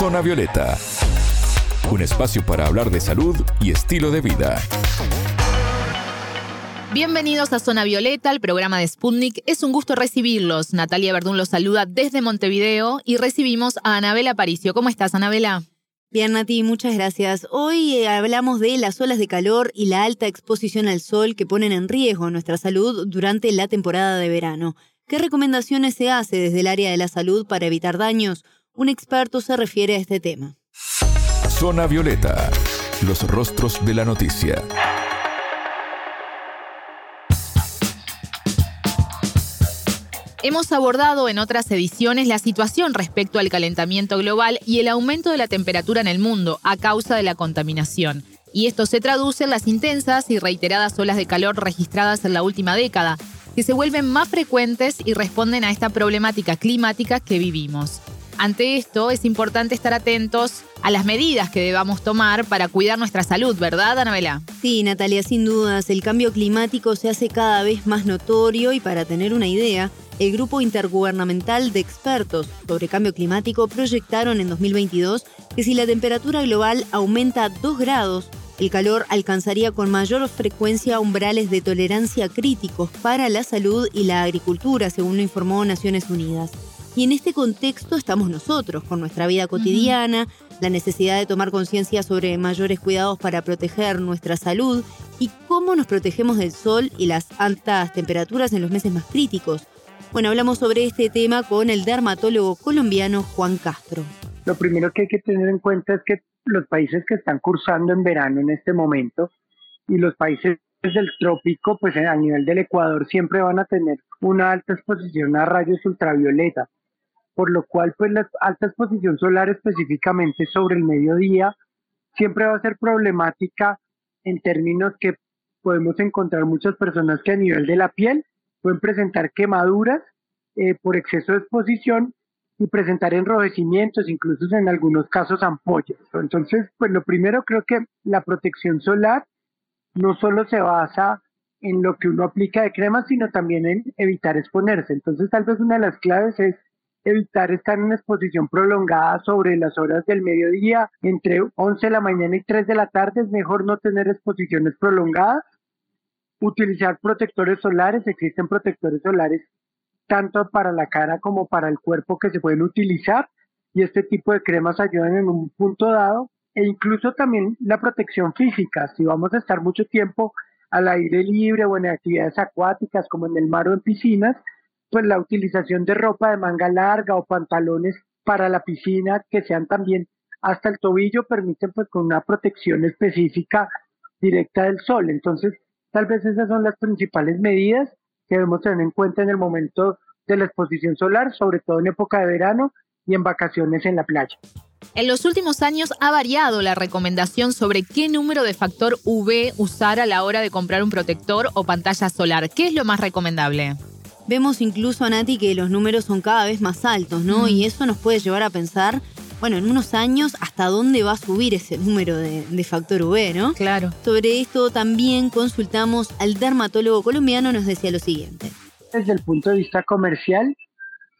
Zona Violeta, un espacio para hablar de salud y estilo de vida. Bienvenidos a Zona Violeta, el programa de Sputnik. Es un gusto recibirlos. Natalia Verdún los saluda desde Montevideo y recibimos a Anabela Paricio. ¿Cómo estás, Anabela? Bien, Nati, muchas gracias. Hoy eh, hablamos de las olas de calor y la alta exposición al sol que ponen en riesgo nuestra salud durante la temporada de verano. ¿Qué recomendaciones se hace desde el área de la salud para evitar daños? Un experto se refiere a este tema. Zona Violeta, los rostros de la noticia. Hemos abordado en otras ediciones la situación respecto al calentamiento global y el aumento de la temperatura en el mundo a causa de la contaminación. Y esto se traduce en las intensas y reiteradas olas de calor registradas en la última década, que se vuelven más frecuentes y responden a esta problemática climática que vivimos. Ante esto es importante estar atentos a las medidas que debamos tomar para cuidar nuestra salud, ¿verdad, Anabela? Sí, Natalia, sin dudas, el cambio climático se hace cada vez más notorio y para tener una idea, el Grupo Intergubernamental de Expertos sobre Cambio Climático proyectaron en 2022 que si la temperatura global aumenta 2 grados, el calor alcanzaría con mayor frecuencia umbrales de tolerancia críticos para la salud y la agricultura, según lo informó Naciones Unidas. Y en este contexto estamos nosotros, con nuestra vida cotidiana, la necesidad de tomar conciencia sobre mayores cuidados para proteger nuestra salud y cómo nos protegemos del sol y las altas temperaturas en los meses más críticos. Bueno, hablamos sobre este tema con el dermatólogo colombiano Juan Castro. Lo primero que hay que tener en cuenta es que los países que están cursando en verano en este momento y los países del trópico, pues a nivel del Ecuador siempre van a tener una alta exposición a rayos ultravioleta por lo cual pues la alta exposición solar específicamente sobre el mediodía siempre va a ser problemática en términos que podemos encontrar muchas personas que a nivel de la piel pueden presentar quemaduras eh, por exceso de exposición y presentar enrojecimientos, incluso en algunos casos ampollas. Entonces, pues lo primero creo que la protección solar no solo se basa en lo que uno aplica de crema, sino también en evitar exponerse. Entonces, tal vez una de las claves es evitar estar en exposición prolongada sobre las horas del mediodía, entre 11 de la mañana y 3 de la tarde, es mejor no tener exposiciones prolongadas. Utilizar protectores solares, existen protectores solares tanto para la cara como para el cuerpo que se pueden utilizar y este tipo de cremas ayudan en un punto dado e incluso también la protección física, si vamos a estar mucho tiempo al aire libre o en actividades acuáticas como en el mar o en piscinas, pues la utilización de ropa de manga larga o pantalones para la piscina que sean también hasta el tobillo permiten pues con una protección específica directa del sol. Entonces, tal vez esas son las principales medidas que debemos tener en cuenta en el momento de la exposición solar, sobre todo en época de verano y en vacaciones en la playa. En los últimos años ha variado la recomendación sobre qué número de factor UV usar a la hora de comprar un protector o pantalla solar. ¿Qué es lo más recomendable? Vemos incluso, Nati, que los números son cada vez más altos, ¿no? Y eso nos puede llevar a pensar, bueno, en unos años, hasta dónde va a subir ese número de, factor UV, ¿no? Claro. Sobre esto también consultamos al dermatólogo colombiano, nos decía lo siguiente. Desde el punto de vista comercial,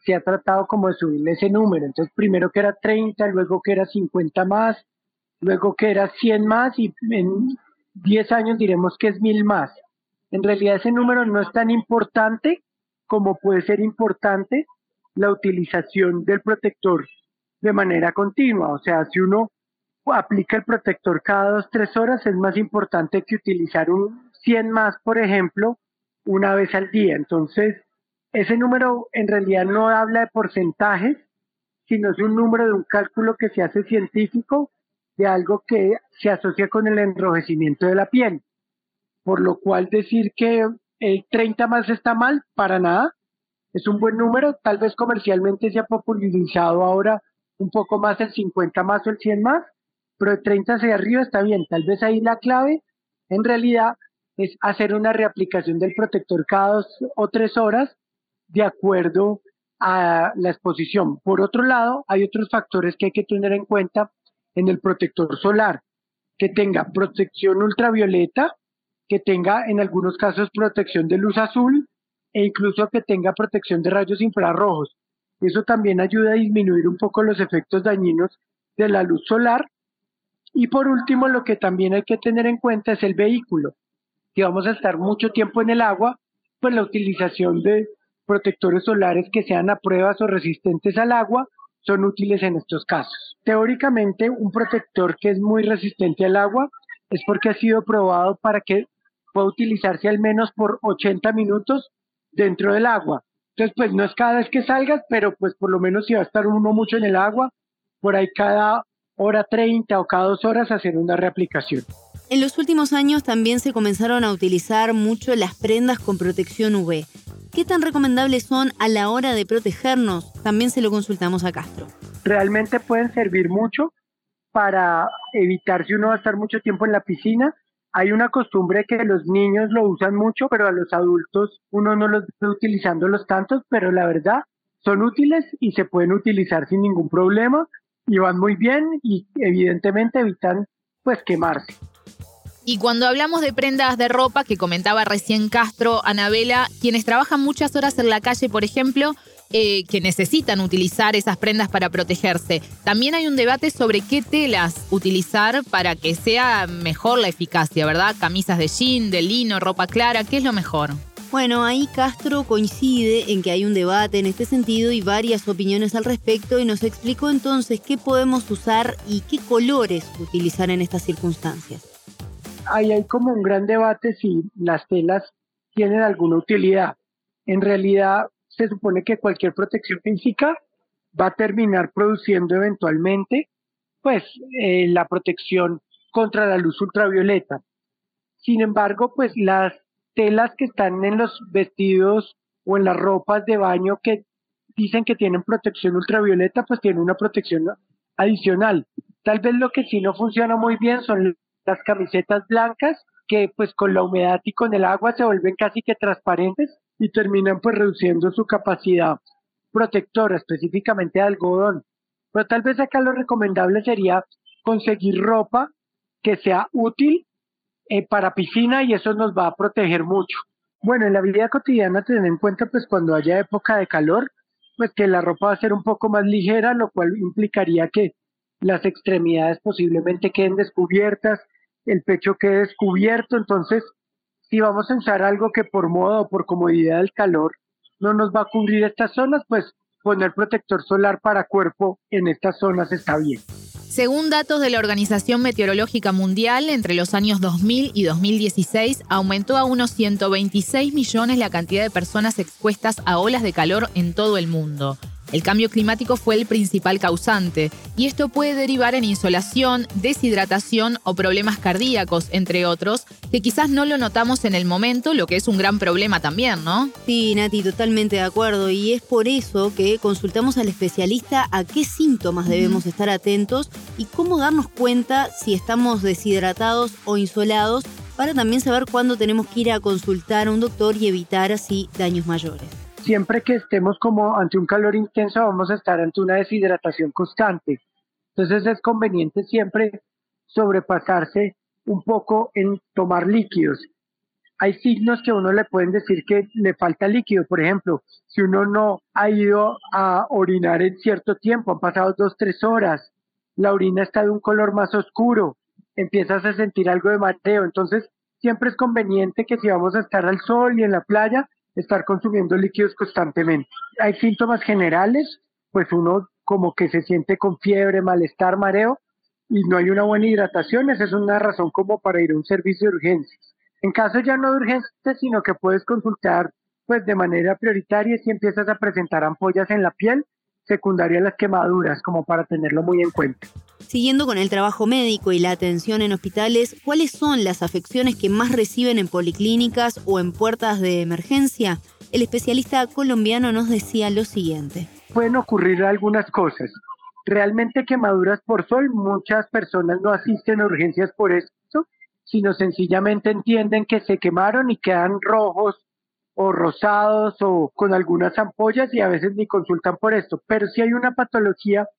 se ha tratado como de subirle ese número. Entonces, primero que era 30, luego que era 50 más, luego que era 100 más y en 10 años diremos que es 1000 más. En realidad ese número no es tan importante como puede ser importante la utilización del protector de manera continua. O sea, si uno aplica el protector cada dos, tres horas, es más importante que utilizar un 100 más, por ejemplo, una vez al día. Entonces, ese número en realidad no habla de porcentajes, sino es un número de un cálculo que se hace científico de algo que se asocia con el enrojecimiento de la piel. Por lo cual decir que el 30 más está mal, para nada. Es un buen número, tal vez comercialmente se ha popularizado ahora un poco más el 50 más o el 100 más, pero de 30 hacia arriba está bien. Tal vez ahí la clave en realidad es hacer una reaplicación del protector cada dos o tres horas de acuerdo a la exposición. Por otro lado, hay otros factores que hay que tener en cuenta en el protector solar, que tenga protección ultravioleta, que tenga en algunos casos protección de luz azul e incluso que tenga protección de rayos infrarrojos. Eso también ayuda a disminuir un poco los efectos dañinos de la luz solar. Y por último, lo que también hay que tener en cuenta es el vehículo. Si vamos a estar mucho tiempo en el agua, pues la utilización de protectores solares que sean a pruebas o resistentes al agua son útiles en estos casos. Teóricamente, un protector que es muy resistente al agua es porque ha sido probado para que pueda utilizarse al menos por 80 minutos dentro del agua. Entonces, pues no es cada vez que salgas, pero pues por lo menos si va a estar uno mucho en el agua, por ahí cada hora 30 o cada dos horas hacer una reaplicación. En los últimos años también se comenzaron a utilizar mucho las prendas con protección UV. ¿Qué tan recomendables son a la hora de protegernos? También se lo consultamos a Castro. Realmente pueden servir mucho para evitar si uno va a estar mucho tiempo en la piscina. Hay una costumbre que los niños lo usan mucho, pero a los adultos uno no los está utilizando los tantos, pero la verdad son útiles y se pueden utilizar sin ningún problema y van muy bien y evidentemente evitan pues quemarse. Y cuando hablamos de prendas de ropa, que comentaba recién Castro, Anabela, quienes trabajan muchas horas en la calle, por ejemplo, eh, que necesitan utilizar esas prendas para protegerse. También hay un debate sobre qué telas utilizar para que sea mejor la eficacia, ¿verdad? Camisas de jean, de lino, ropa clara, ¿qué es lo mejor? Bueno, ahí Castro coincide en que hay un debate en este sentido y varias opiniones al respecto y nos explicó entonces qué podemos usar y qué colores utilizar en estas circunstancias ahí hay como un gran debate si las telas tienen alguna utilidad. En realidad, se supone que cualquier protección física va a terminar produciendo eventualmente, pues, eh, la protección contra la luz ultravioleta. Sin embargo, pues las telas que están en los vestidos o en las ropas de baño que dicen que tienen protección ultravioleta, pues tienen una protección adicional. Tal vez lo que sí no funciona muy bien son las camisetas blancas que pues con la humedad y con el agua se vuelven casi que transparentes y terminan pues reduciendo su capacidad protectora, específicamente de algodón. Pero tal vez acá lo recomendable sería conseguir ropa que sea útil eh, para piscina y eso nos va a proteger mucho. Bueno, en la vida cotidiana tener en cuenta pues cuando haya época de calor, pues que la ropa va a ser un poco más ligera, lo cual implicaría que las extremidades posiblemente queden descubiertas, el pecho quede descubierto, entonces si vamos a usar algo que por moda o por comodidad del calor no nos va a cubrir estas zonas, pues poner protector solar para cuerpo en estas zonas está bien. Según datos de la Organización Meteorológica Mundial, entre los años 2000 y 2016 aumentó a unos 126 millones la cantidad de personas expuestas a olas de calor en todo el mundo. El cambio climático fue el principal causante y esto puede derivar en insolación, deshidratación o problemas cardíacos, entre otros, que quizás no lo notamos en el momento, lo que es un gran problema también, ¿no? Sí, Nati, totalmente de acuerdo y es por eso que consultamos al especialista a qué síntomas debemos estar atentos y cómo darnos cuenta si estamos deshidratados o insolados para también saber cuándo tenemos que ir a consultar a un doctor y evitar así daños mayores siempre que estemos como ante un calor intenso vamos a estar ante una deshidratación constante. Entonces es conveniente siempre sobrepasarse un poco en tomar líquidos. Hay signos que uno le pueden decir que le falta líquido. Por ejemplo, si uno no ha ido a orinar en cierto tiempo, han pasado dos, tres horas, la orina está de un color más oscuro, empiezas a sentir algo de mateo. Entonces, siempre es conveniente que si vamos a estar al sol y en la playa, estar consumiendo líquidos constantemente. Hay síntomas generales, pues uno como que se siente con fiebre, malestar, mareo y no hay una buena hidratación, esa es una razón como para ir a un servicio de urgencias. En caso ya no de urgencias, sino que puedes consultar pues de manera prioritaria si empiezas a presentar ampollas en la piel, secundaria a las quemaduras, como para tenerlo muy en cuenta. Siguiendo con el trabajo médico y la atención en hospitales, ¿cuáles son las afecciones que más reciben en policlínicas o en puertas de emergencia? El especialista colombiano nos decía lo siguiente. Pueden ocurrir algunas cosas. Realmente quemaduras por sol, muchas personas no asisten a urgencias por eso, sino sencillamente entienden que se quemaron y quedan rojos o rosados o con algunas ampollas y a veces ni consultan por esto. Pero si hay una patología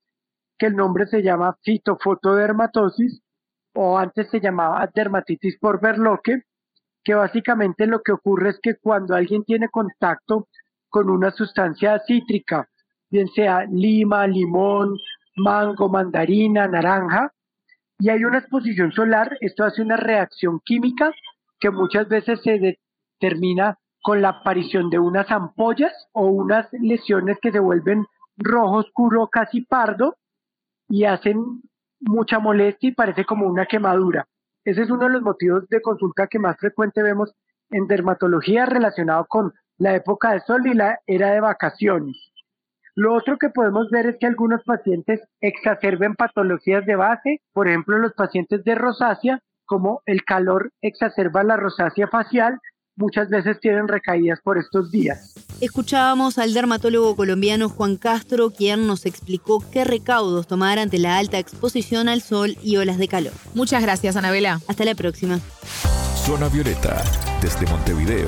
que el nombre se llama fitofotodermatosis o antes se llamaba dermatitis por berloque, que básicamente lo que ocurre es que cuando alguien tiene contacto con una sustancia cítrica, bien sea lima, limón, mango, mandarina, naranja, y hay una exposición solar, esto hace una reacción química que muchas veces se determina con la aparición de unas ampollas o unas lesiones que se vuelven rojo oscuro, casi pardo, y hacen mucha molestia y parece como una quemadura. Ese es uno de los motivos de consulta que más frecuente vemos en dermatología relacionado con la época de sol y la era de vacaciones. Lo otro que podemos ver es que algunos pacientes exacerben patologías de base, por ejemplo los pacientes de rosácea, como el calor exacerba la rosácea facial, muchas veces tienen recaídas por estos días. Escuchábamos al dermatólogo colombiano Juan Castro, quien nos explicó qué recaudos tomar ante la alta exposición al sol y olas de calor. Muchas gracias, Anabela. Hasta la próxima. Zona Violeta, desde Montevideo,